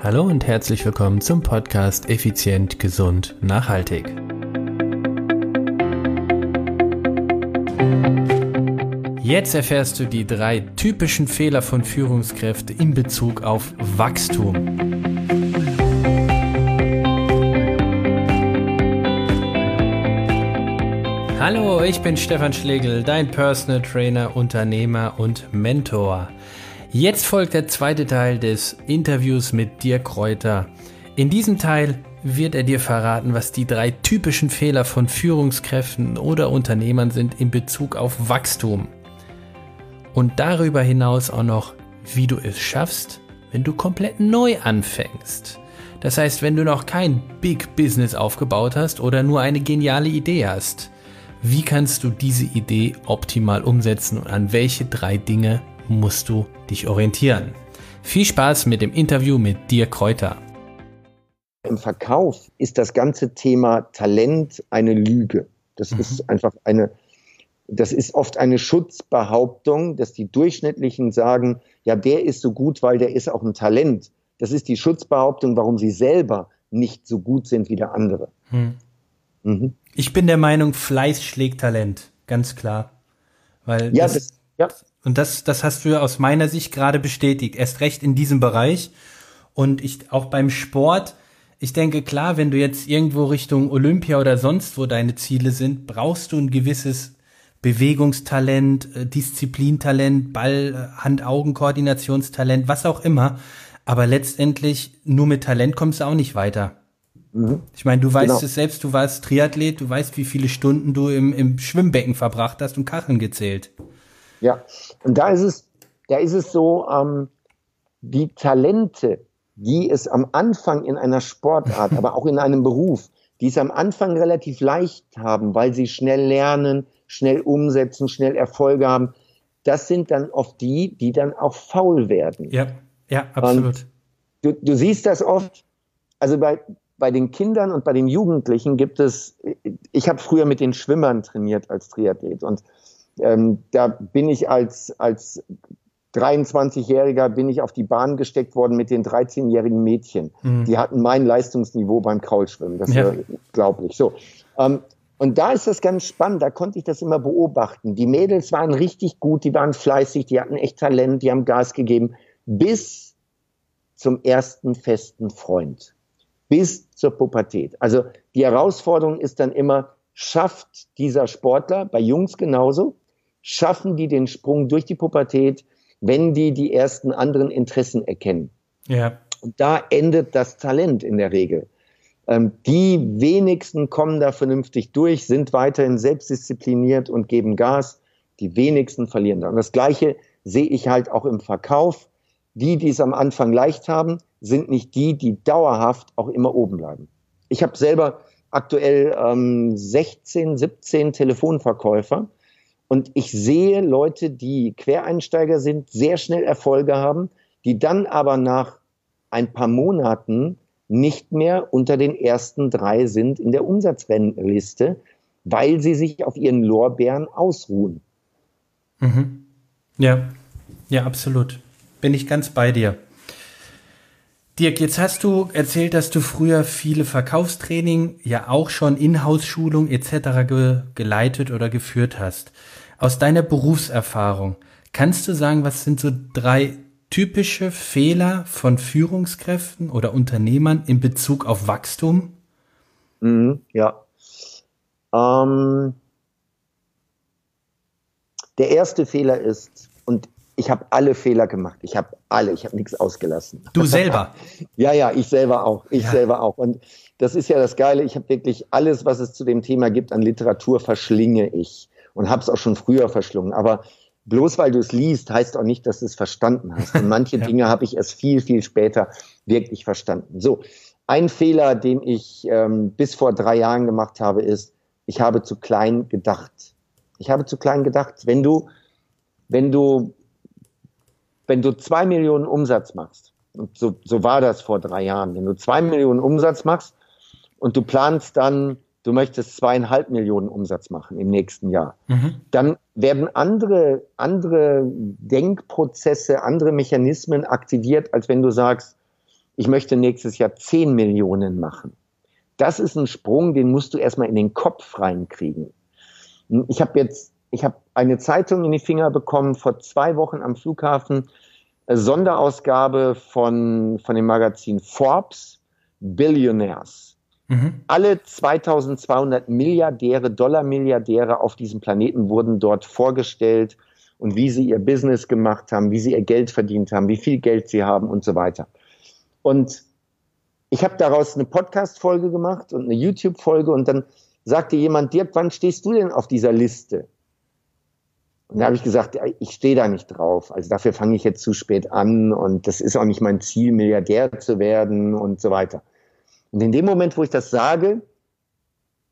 Hallo und herzlich willkommen zum Podcast Effizient, Gesund, Nachhaltig. Jetzt erfährst du die drei typischen Fehler von Führungskräften in Bezug auf Wachstum. Hallo, ich bin Stefan Schlegel, dein Personal Trainer, Unternehmer und Mentor. Jetzt folgt der zweite Teil des Interviews mit Dirk Kräuter. In diesem Teil wird er dir verraten, was die drei typischen Fehler von Führungskräften oder Unternehmern sind in Bezug auf Wachstum. Und darüber hinaus auch noch, wie du es schaffst, wenn du komplett neu anfängst. Das heißt, wenn du noch kein Big Business aufgebaut hast oder nur eine geniale Idee hast. Wie kannst du diese Idee optimal umsetzen und an welche drei Dinge musst du dich orientieren. Viel Spaß mit dem Interview mit dir Kräuter. Im Verkauf ist das ganze Thema Talent eine Lüge. Das mhm. ist einfach eine, das ist oft eine Schutzbehauptung, dass die Durchschnittlichen sagen, ja, der ist so gut, weil der ist auch ein Talent. Das ist die Schutzbehauptung, warum sie selber nicht so gut sind wie der andere. Mhm. Mhm. Ich bin der Meinung, Fleiß schlägt Talent, ganz klar. Weil ja, das, das ja. Und das, das hast du ja aus meiner Sicht gerade bestätigt. Erst recht in diesem Bereich. Und ich, auch beim Sport, ich denke, klar, wenn du jetzt irgendwo Richtung Olympia oder sonst wo deine Ziele sind, brauchst du ein gewisses Bewegungstalent, äh, Disziplintalent, Ball, äh, Hand-Augen-Koordinationstalent, was auch immer. Aber letztendlich nur mit Talent kommst du auch nicht weiter. Mhm. Ich meine, du weißt genau. es selbst, du warst Triathlet, du weißt, wie viele Stunden du im, im Schwimmbecken verbracht hast und Kacheln gezählt. Ja, und da ist es, da ist es so, ähm, die Talente, die es am Anfang in einer Sportart, aber auch in einem Beruf, die es am Anfang relativ leicht haben, weil sie schnell lernen, schnell umsetzen, schnell Erfolge haben, das sind dann oft die, die dann auch faul werden. Ja, ja, absolut. Du, du, siehst das oft, also bei, bei den Kindern und bei den Jugendlichen gibt es, ich habe früher mit den Schwimmern trainiert als Triathlet und ähm, da bin ich als, als 23-Jähriger bin ich auf die Bahn gesteckt worden mit den 13-jährigen Mädchen. Mhm. Die hatten mein Leistungsniveau beim Kraulschwimmen. Das ja. ist unglaublich. So. Ähm, und da ist das ganz spannend, da konnte ich das immer beobachten. Die Mädels waren richtig gut, die waren fleißig, die hatten echt Talent, die haben Gas gegeben, bis zum ersten festen Freund, bis zur Pubertät. Also die Herausforderung ist dann immer, schafft dieser Sportler, bei Jungs genauso, schaffen die den Sprung durch die Pubertät, wenn die die ersten anderen Interessen erkennen. Ja. Und da endet das Talent in der Regel. Ähm, die wenigsten kommen da vernünftig durch, sind weiterhin selbstdiszipliniert und geben Gas. Die wenigsten verlieren da. Und das Gleiche sehe ich halt auch im Verkauf. Die, die es am Anfang leicht haben, sind nicht die, die dauerhaft auch immer oben bleiben. Ich habe selber aktuell ähm, 16, 17 Telefonverkäufer und ich sehe Leute, die Quereinsteiger sind, sehr schnell Erfolge haben, die dann aber nach ein paar Monaten nicht mehr unter den ersten drei sind in der Umsatzrennliste, weil sie sich auf ihren Lorbeeren ausruhen. Mhm. Ja, ja, absolut. Bin ich ganz bei dir. Dirk, jetzt hast du erzählt, dass du früher viele Verkaufstraining, ja auch schon Inhouse-Schulung etc. Ge geleitet oder geführt hast. Aus deiner Berufserfahrung, kannst du sagen, was sind so drei typische Fehler von Führungskräften oder Unternehmern in Bezug auf Wachstum? Mhm, ja. Ähm, der erste Fehler ist, und ich habe alle Fehler gemacht. Ich habe alle, ich habe nichts ausgelassen. Du selber? ja, ja, ich selber auch. Ich ja. selber auch. Und das ist ja das Geile. Ich habe wirklich alles, was es zu dem Thema gibt an Literatur, verschlinge ich und habe es auch schon früher verschlungen. Aber bloß weil du es liest, heißt auch nicht, dass du es verstanden hast. Und manche ja. Dinge habe ich erst viel, viel später wirklich verstanden. So, ein Fehler, den ich ähm, bis vor drei Jahren gemacht habe, ist, ich habe zu klein gedacht. Ich habe zu klein gedacht. Wenn du, wenn du, wenn du zwei Millionen Umsatz machst, und so, so war das vor drei Jahren, wenn du zwei Millionen Umsatz machst und du planst dann du möchtest zweieinhalb Millionen Umsatz machen im nächsten Jahr, mhm. dann werden andere, andere Denkprozesse, andere Mechanismen aktiviert, als wenn du sagst, ich möchte nächstes Jahr 10 Millionen machen. Das ist ein Sprung, den musst du erstmal in den Kopf reinkriegen. Ich habe jetzt, ich habe eine Zeitung in die Finger bekommen vor zwei Wochen am Flughafen, Sonderausgabe von, von dem Magazin Forbes, Billionaires. Mhm. Alle 2200 Milliardäre, Dollar-Milliardäre auf diesem Planeten wurden dort vorgestellt und wie sie ihr Business gemacht haben, wie sie ihr Geld verdient haben, wie viel Geld sie haben und so weiter. Und ich habe daraus eine Podcast-Folge gemacht und eine YouTube-Folge und dann sagte jemand, Dirk, wann stehst du denn auf dieser Liste? Und da habe ich gesagt, ich stehe da nicht drauf. Also dafür fange ich jetzt zu spät an und das ist auch nicht mein Ziel, Milliardär zu werden und so weiter. Und in dem Moment, wo ich das sage,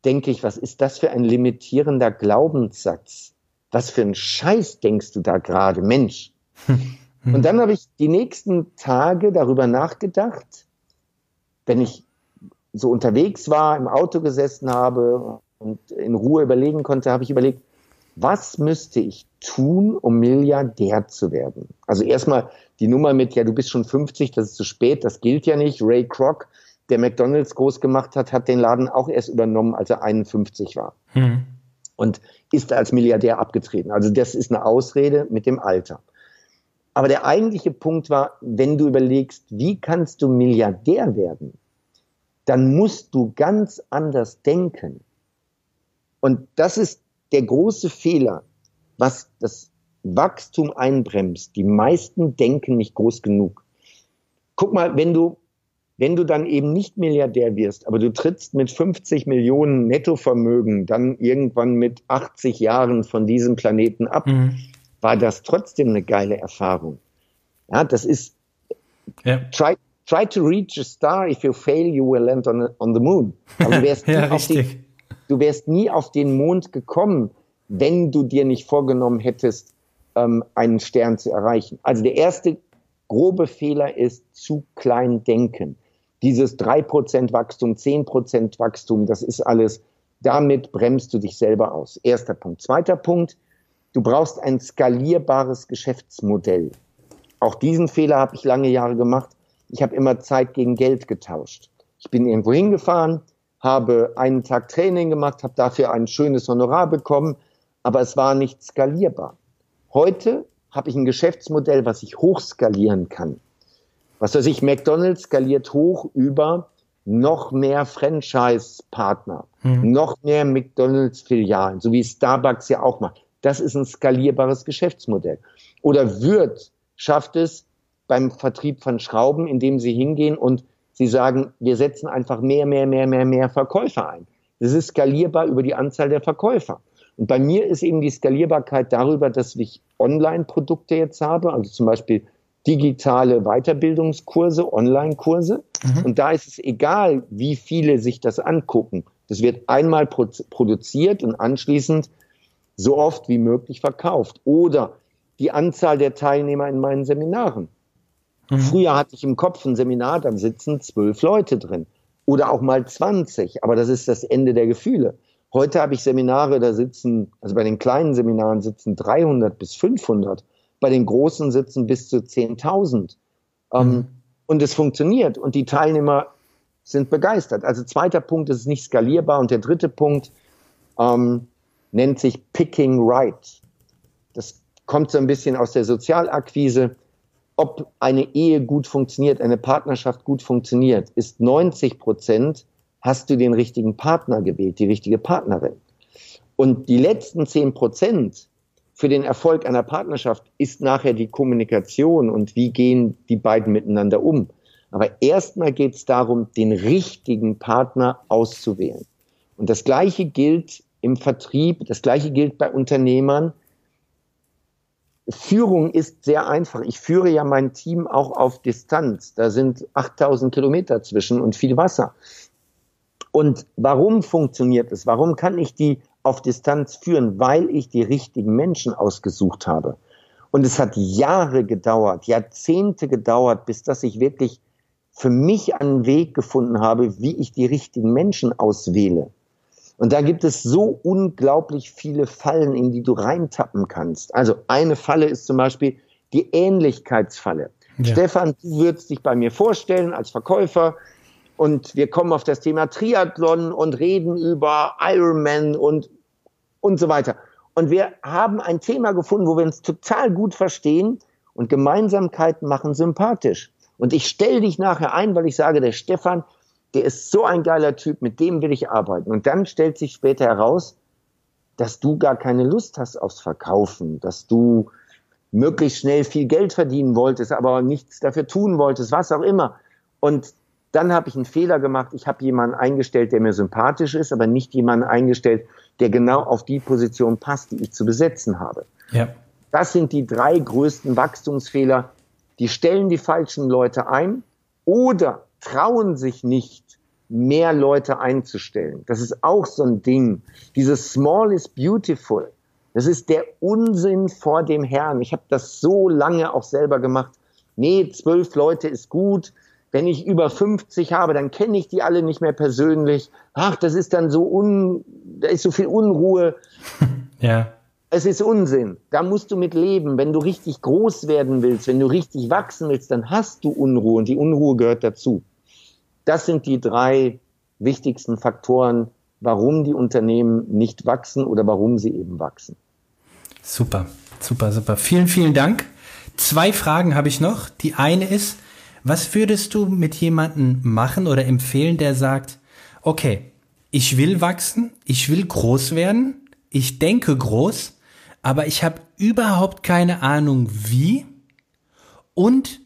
denke ich, was ist das für ein limitierender Glaubenssatz? Was für ein Scheiß denkst du da gerade, Mensch? Und dann habe ich die nächsten Tage darüber nachgedacht, wenn ich so unterwegs war, im Auto gesessen habe und in Ruhe überlegen konnte, habe ich überlegt, was müsste ich tun, um Milliardär zu werden? Also erstmal die Nummer mit, ja, du bist schon 50, das ist zu spät, das gilt ja nicht. Ray Kroc, der McDonalds groß gemacht hat, hat den Laden auch erst übernommen, als er 51 war. Mhm. Und ist als Milliardär abgetreten. Also das ist eine Ausrede mit dem Alter. Aber der eigentliche Punkt war, wenn du überlegst, wie kannst du Milliardär werden, dann musst du ganz anders denken. Und das ist der große Fehler, was das Wachstum einbremst. Die meisten denken nicht groß genug. Guck mal, wenn du, wenn du dann eben nicht Milliardär wirst, aber du trittst mit 50 Millionen Nettovermögen dann irgendwann mit 80 Jahren von diesem Planeten ab, mhm war das trotzdem eine geile Erfahrung. Ja, das ist, ja. try, try to reach a star. If you fail, you will land on, on the moon. Aber du wärst, ja, die, du wärst nie auf den Mond gekommen, wenn du dir nicht vorgenommen hättest, ähm, einen Stern zu erreichen. Also der erste grobe Fehler ist zu klein denken. Dieses 3% Wachstum, 10% Wachstum, das ist alles, damit bremst du dich selber aus. Erster Punkt. Zweiter Punkt, Du brauchst ein skalierbares Geschäftsmodell. Auch diesen Fehler habe ich lange Jahre gemacht. Ich habe immer Zeit gegen Geld getauscht. Ich bin irgendwo hingefahren, habe einen Tag Training gemacht, habe dafür ein schönes Honorar bekommen, aber es war nicht skalierbar. Heute habe ich ein Geschäftsmodell, was ich hochskalieren kann. Was weiß ich, McDonald's skaliert hoch über noch mehr Franchise-Partner, mhm. noch mehr McDonald's-Filialen, so wie Starbucks ja auch macht. Das ist ein skalierbares Geschäftsmodell. Oder wird, schafft es beim Vertrieb von Schrauben, indem sie hingehen und sie sagen, wir setzen einfach mehr, mehr, mehr, mehr, mehr Verkäufer ein. Das ist skalierbar über die Anzahl der Verkäufer. Und bei mir ist eben die Skalierbarkeit darüber, dass ich Online-Produkte jetzt habe, also zum Beispiel digitale Weiterbildungskurse, Online-Kurse. Mhm. Und da ist es egal, wie viele sich das angucken. Das wird einmal produziert und anschließend so oft wie möglich verkauft. Oder die Anzahl der Teilnehmer in meinen Seminaren. Mhm. Früher hatte ich im Kopf ein Seminar, dann sitzen zwölf Leute drin. Oder auch mal 20, aber das ist das Ende der Gefühle. Heute habe ich Seminare, da sitzen, also bei den kleinen Seminaren sitzen 300 bis 500, bei den großen sitzen bis zu 10.000. Ähm, mhm. und es funktioniert und die Teilnehmer sind begeistert. Also zweiter Punkt, es ist nicht skalierbar. Und der dritte Punkt, ähm, nennt sich Picking Right. Das kommt so ein bisschen aus der Sozialakquise. Ob eine Ehe gut funktioniert, eine Partnerschaft gut funktioniert, ist 90 Prozent, hast du den richtigen Partner gewählt, die richtige Partnerin. Und die letzten 10 Prozent für den Erfolg einer Partnerschaft ist nachher die Kommunikation und wie gehen die beiden miteinander um. Aber erstmal geht es darum, den richtigen Partner auszuwählen. Und das Gleiche gilt im Vertrieb. Das gleiche gilt bei Unternehmern. Führung ist sehr einfach. Ich führe ja mein Team auch auf Distanz. Da sind 8000 Kilometer zwischen und viel Wasser. Und warum funktioniert es? Warum kann ich die auf Distanz führen? Weil ich die richtigen Menschen ausgesucht habe. Und es hat Jahre gedauert, Jahrzehnte gedauert, bis dass ich wirklich für mich einen Weg gefunden habe, wie ich die richtigen Menschen auswähle. Und da gibt es so unglaublich viele Fallen, in die du reintappen kannst. Also eine Falle ist zum Beispiel die Ähnlichkeitsfalle. Ja. Stefan, du würdest dich bei mir vorstellen als Verkäufer und wir kommen auf das Thema Triathlon und reden über Ironman und, und so weiter. Und wir haben ein Thema gefunden, wo wir uns total gut verstehen und Gemeinsamkeiten machen sympathisch. Und ich stelle dich nachher ein, weil ich sage, der Stefan, der ist so ein geiler Typ, mit dem will ich arbeiten. Und dann stellt sich später heraus, dass du gar keine Lust hast aufs Verkaufen, dass du möglichst schnell viel Geld verdienen wolltest, aber nichts dafür tun wolltest, was auch immer. Und dann habe ich einen Fehler gemacht. Ich habe jemanden eingestellt, der mir sympathisch ist, aber nicht jemanden eingestellt, der genau auf die Position passt, die ich zu besetzen habe. Ja. Das sind die drei größten Wachstumsfehler. Die stellen die falschen Leute ein oder trauen sich nicht, mehr Leute einzustellen. Das ist auch so ein Ding. Dieses Small is beautiful. Das ist der Unsinn vor dem Herrn. Ich habe das so lange auch selber gemacht. Nee, zwölf Leute ist gut. Wenn ich über 50 habe, dann kenne ich die alle nicht mehr persönlich. Ach, das ist dann so un, da ist so viel Unruhe. Ja. Es ist Unsinn. Da musst du mit leben. Wenn du richtig groß werden willst, wenn du richtig wachsen willst, dann hast du Unruhe und die Unruhe gehört dazu. Das sind die drei wichtigsten Faktoren, warum die Unternehmen nicht wachsen oder warum sie eben wachsen. Super, super, super. Vielen, vielen Dank. Zwei Fragen habe ich noch. Die eine ist, was würdest du mit jemandem machen oder empfehlen, der sagt, okay, ich will wachsen, ich will groß werden, ich denke groß, aber ich habe überhaupt keine Ahnung wie. Und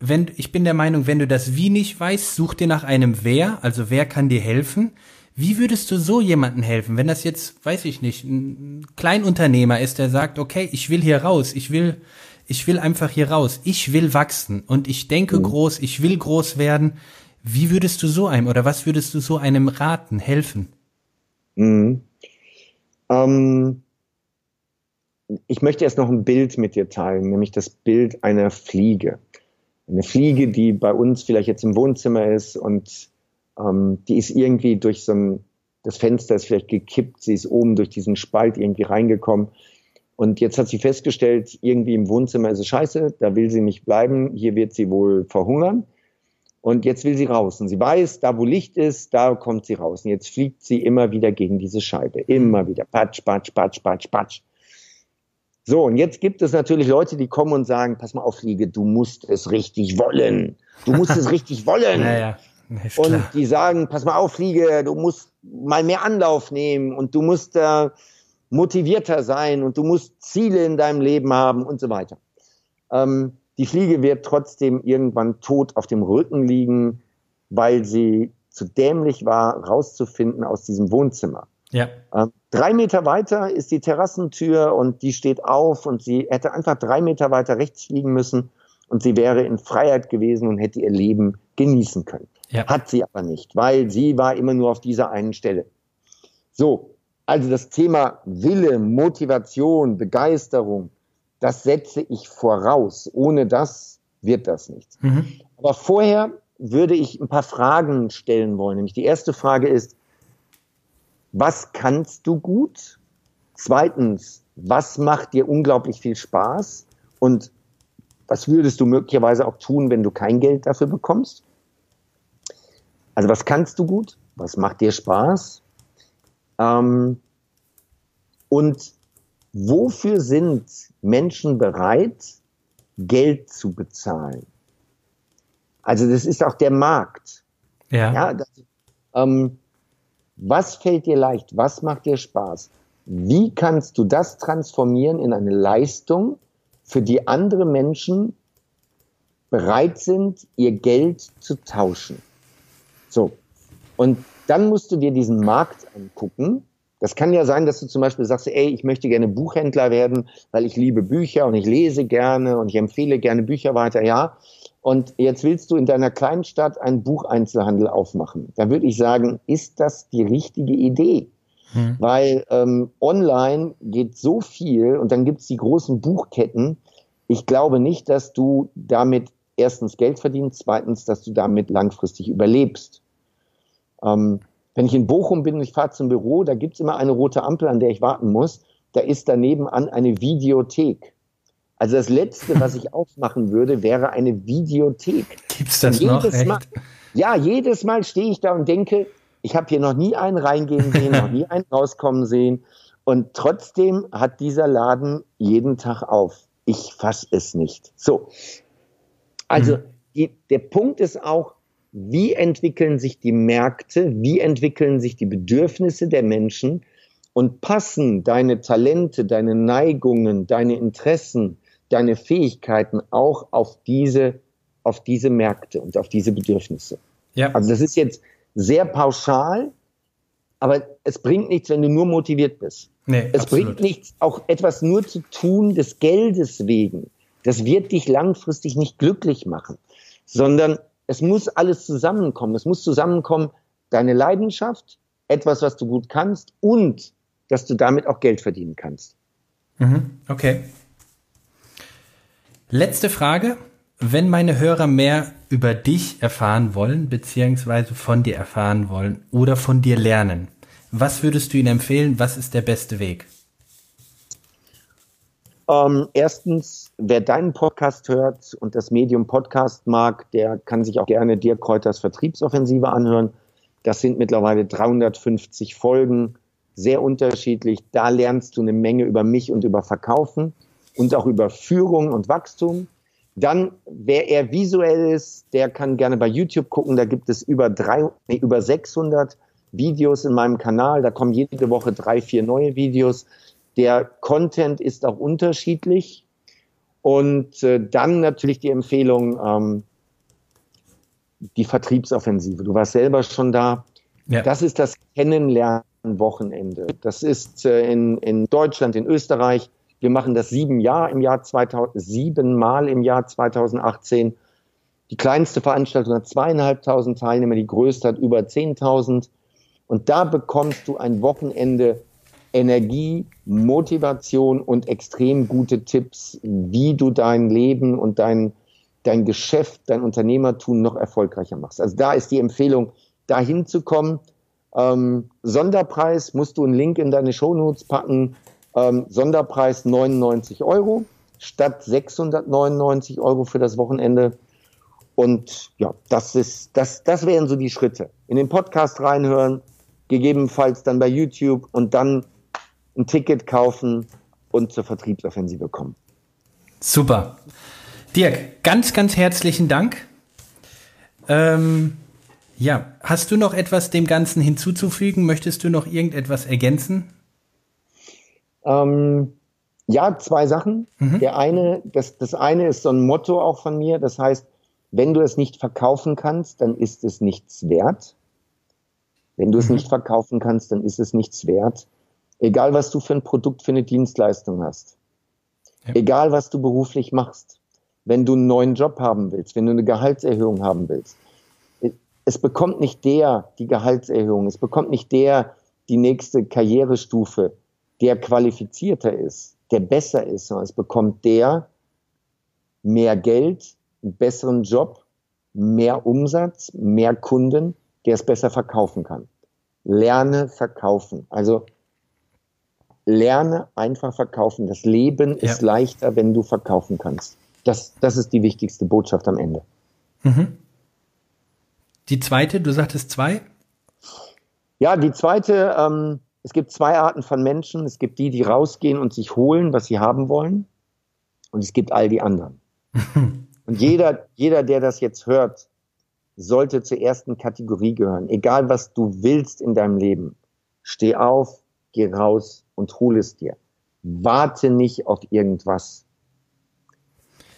wenn ich bin der Meinung, wenn du das Wie nicht weißt, such dir nach einem Wer, also wer kann dir helfen. Wie würdest du so jemanden helfen, wenn das jetzt, weiß ich nicht, ein Kleinunternehmer ist, der sagt, okay, ich will hier raus, ich will, ich will einfach hier raus, ich will wachsen und ich denke mhm. groß, ich will groß werden. Wie würdest du so einem oder was würdest du so einem raten, helfen? Mhm. Ähm, ich möchte erst noch ein Bild mit dir teilen, nämlich das Bild einer Fliege. Eine Fliege, die bei uns vielleicht jetzt im Wohnzimmer ist und ähm, die ist irgendwie durch so ein, das Fenster ist vielleicht gekippt, sie ist oben durch diesen Spalt irgendwie reingekommen. Und jetzt hat sie festgestellt, irgendwie im Wohnzimmer ist es scheiße, da will sie nicht bleiben, hier wird sie wohl verhungern. Und jetzt will sie raus. Und sie weiß, da wo Licht ist, da kommt sie raus. Und jetzt fliegt sie immer wieder gegen diese Scheibe. Immer wieder. Patsch, patsch, patsch, patsch, patsch. So, und jetzt gibt es natürlich Leute, die kommen und sagen, pass mal auf, Fliege, du musst es richtig wollen. Du musst es richtig wollen. Naja. Und die sagen, pass mal auf, Fliege, du musst mal mehr Anlauf nehmen und du musst äh, motivierter sein und du musst Ziele in deinem Leben haben und so weiter. Ähm, die Fliege wird trotzdem irgendwann tot auf dem Rücken liegen, weil sie zu dämlich war, rauszufinden aus diesem Wohnzimmer. Ja. Ähm, drei Meter weiter ist die Terrassentür und die steht auf und sie hätte einfach drei Meter weiter rechts fliegen müssen und sie wäre in Freiheit gewesen und hätte ihr Leben genießen können. Ja. Hat sie aber nicht, weil sie war immer nur auf dieser einen Stelle. So, also das Thema Wille, Motivation, Begeisterung, das setze ich voraus. Ohne das wird das nichts. Mhm. Aber vorher würde ich ein paar Fragen stellen wollen. Nämlich die erste Frage ist, was kannst du gut? Zweitens, was macht dir unglaublich viel Spaß? Und was würdest du möglicherweise auch tun, wenn du kein Geld dafür bekommst? Also was kannst du gut? Was macht dir Spaß? Ähm, und wofür sind Menschen bereit, Geld zu bezahlen? Also das ist auch der Markt. Ja. ja das, ähm, was fällt dir leicht? Was macht dir Spaß? Wie kannst du das transformieren in eine Leistung, für die andere Menschen bereit sind, ihr Geld zu tauschen? So. Und dann musst du dir diesen Markt angucken. Das kann ja sein, dass du zum Beispiel sagst, ey, ich möchte gerne Buchhändler werden, weil ich liebe Bücher und ich lese gerne und ich empfehle gerne Bücher weiter. Ja, und jetzt willst du in deiner kleinen Stadt einen Bucheinzelhandel aufmachen. Da würde ich sagen, ist das die richtige Idee? Hm. Weil ähm, online geht so viel und dann gibt es die großen Buchketten. Ich glaube nicht, dass du damit erstens Geld verdienst, zweitens, dass du damit langfristig überlebst. Ähm, wenn ich in Bochum bin und ich fahre zum Büro, da gibt's immer eine rote Ampel, an der ich warten muss. Da ist daneben an eine Videothek. Also das Letzte, was ich aufmachen würde, wäre eine Videothek. Gibt's das noch? Echt? Mal, ja, jedes Mal stehe ich da und denke, ich habe hier noch nie einen reingehen sehen, noch nie einen rauskommen sehen. Und trotzdem hat dieser Laden jeden Tag auf. Ich fasse es nicht. So. Also, mhm. die, der Punkt ist auch, wie entwickeln sich die Märkte, wie entwickeln sich die Bedürfnisse der Menschen und passen deine Talente, deine Neigungen, deine Interessen, deine Fähigkeiten auch auf diese, auf diese Märkte und auf diese Bedürfnisse. Ja. Also das ist jetzt sehr pauschal, aber es bringt nichts, wenn du nur motiviert bist. Nee, es absolut. bringt nichts, auch etwas nur zu tun des Geldes wegen. Das wird dich langfristig nicht glücklich machen, sondern es muss alles zusammenkommen. Es muss zusammenkommen, deine Leidenschaft, etwas, was du gut kannst und dass du damit auch Geld verdienen kannst. Mhm, okay. Letzte Frage. Wenn meine Hörer mehr über dich erfahren wollen, beziehungsweise von dir erfahren wollen oder von dir lernen, was würdest du ihnen empfehlen? Was ist der beste Weg? Ähm, erstens, wer deinen Podcast hört und das Medium Podcast mag, der kann sich auch gerne Dirk Kräuters Vertriebsoffensive anhören. Das sind mittlerweile 350 Folgen, sehr unterschiedlich. Da lernst du eine Menge über mich und über Verkaufen und auch über Führung und Wachstum. Dann, wer eher visuell ist, der kann gerne bei YouTube gucken. Da gibt es über, drei, nee, über 600 Videos in meinem Kanal. Da kommen jede Woche drei, vier neue Videos. Der Content ist auch unterschiedlich. Und äh, dann natürlich die Empfehlung, ähm, die Vertriebsoffensive. Du warst selber schon da. Ja. Das ist das Kennenlernen-Wochenende. Das ist äh, in, in Deutschland, in Österreich wir machen das sieben Jahr im Jahr 2000, siebenmal im Jahr 2018. Die kleinste Veranstaltung hat zweieinhalbtausend Teilnehmer, die größte hat über zehntausend. Und da bekommst du ein Wochenende Energie, Motivation und extrem gute Tipps, wie du dein Leben und dein, dein Geschäft, dein Unternehmertum noch erfolgreicher machst. Also da ist die Empfehlung, dahin zu kommen. Ähm, Sonderpreis musst du einen Link in deine Shownotes packen. Ähm, Sonderpreis 99 Euro statt 699 Euro für das Wochenende. Und ja, das ist, das, das wären so die Schritte. In den Podcast reinhören, gegebenenfalls dann bei YouTube und dann ein Ticket kaufen und zur Vertriebsoffensive kommen. Super. Dirk, ganz, ganz herzlichen Dank. Ähm, ja, hast du noch etwas dem Ganzen hinzuzufügen? Möchtest du noch irgendetwas ergänzen? Ähm, ja, zwei Sachen. Mhm. Der eine, das, das eine ist so ein Motto auch von mir. Das heißt, wenn du es nicht verkaufen kannst, dann ist es nichts wert. Wenn du es mhm. nicht verkaufen kannst, dann ist es nichts wert. Egal, was du für ein Produkt, für eine Dienstleistung hast. Ja. Egal, was du beruflich machst. Wenn du einen neuen Job haben willst, wenn du eine Gehaltserhöhung haben willst. Es bekommt nicht der die Gehaltserhöhung. Es bekommt nicht der die nächste Karrierestufe der qualifizierter ist, der besser ist, sondern es bekommt der mehr Geld, einen besseren Job, mehr Umsatz, mehr Kunden, der es besser verkaufen kann. Lerne verkaufen. Also lerne einfach verkaufen. Das Leben ja. ist leichter, wenn du verkaufen kannst. Das, das ist die wichtigste Botschaft am Ende. Mhm. Die zweite, du sagtest zwei? Ja, die zweite, ähm, es gibt zwei Arten von Menschen. Es gibt die, die rausgehen und sich holen, was sie haben wollen. Und es gibt all die anderen. und jeder, jeder, der das jetzt hört, sollte zur ersten Kategorie gehören. Egal was du willst in deinem Leben. Steh auf, geh raus und hol es dir. Warte nicht auf irgendwas.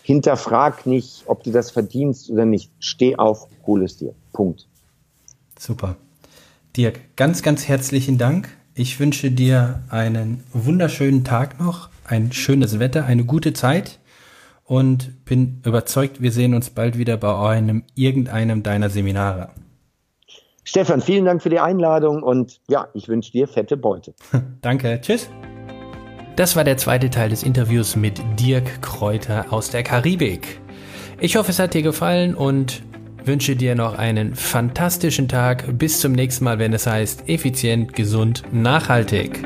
Hinterfrag nicht, ob du das verdienst oder nicht. Steh auf, hol es dir. Punkt. Super. Dirk, ganz, ganz herzlichen Dank. Ich wünsche dir einen wunderschönen Tag noch, ein schönes Wetter, eine gute Zeit und bin überzeugt, wir sehen uns bald wieder bei einem irgendeinem deiner Seminare. Stefan, vielen Dank für die Einladung und ja, ich wünsche dir fette Beute. Danke, tschüss. Das war der zweite Teil des Interviews mit Dirk Kräuter aus der Karibik. Ich hoffe, es hat dir gefallen und wünsche dir noch einen fantastischen Tag. Bis zum nächsten Mal, wenn es heißt effizient, gesund, nachhaltig.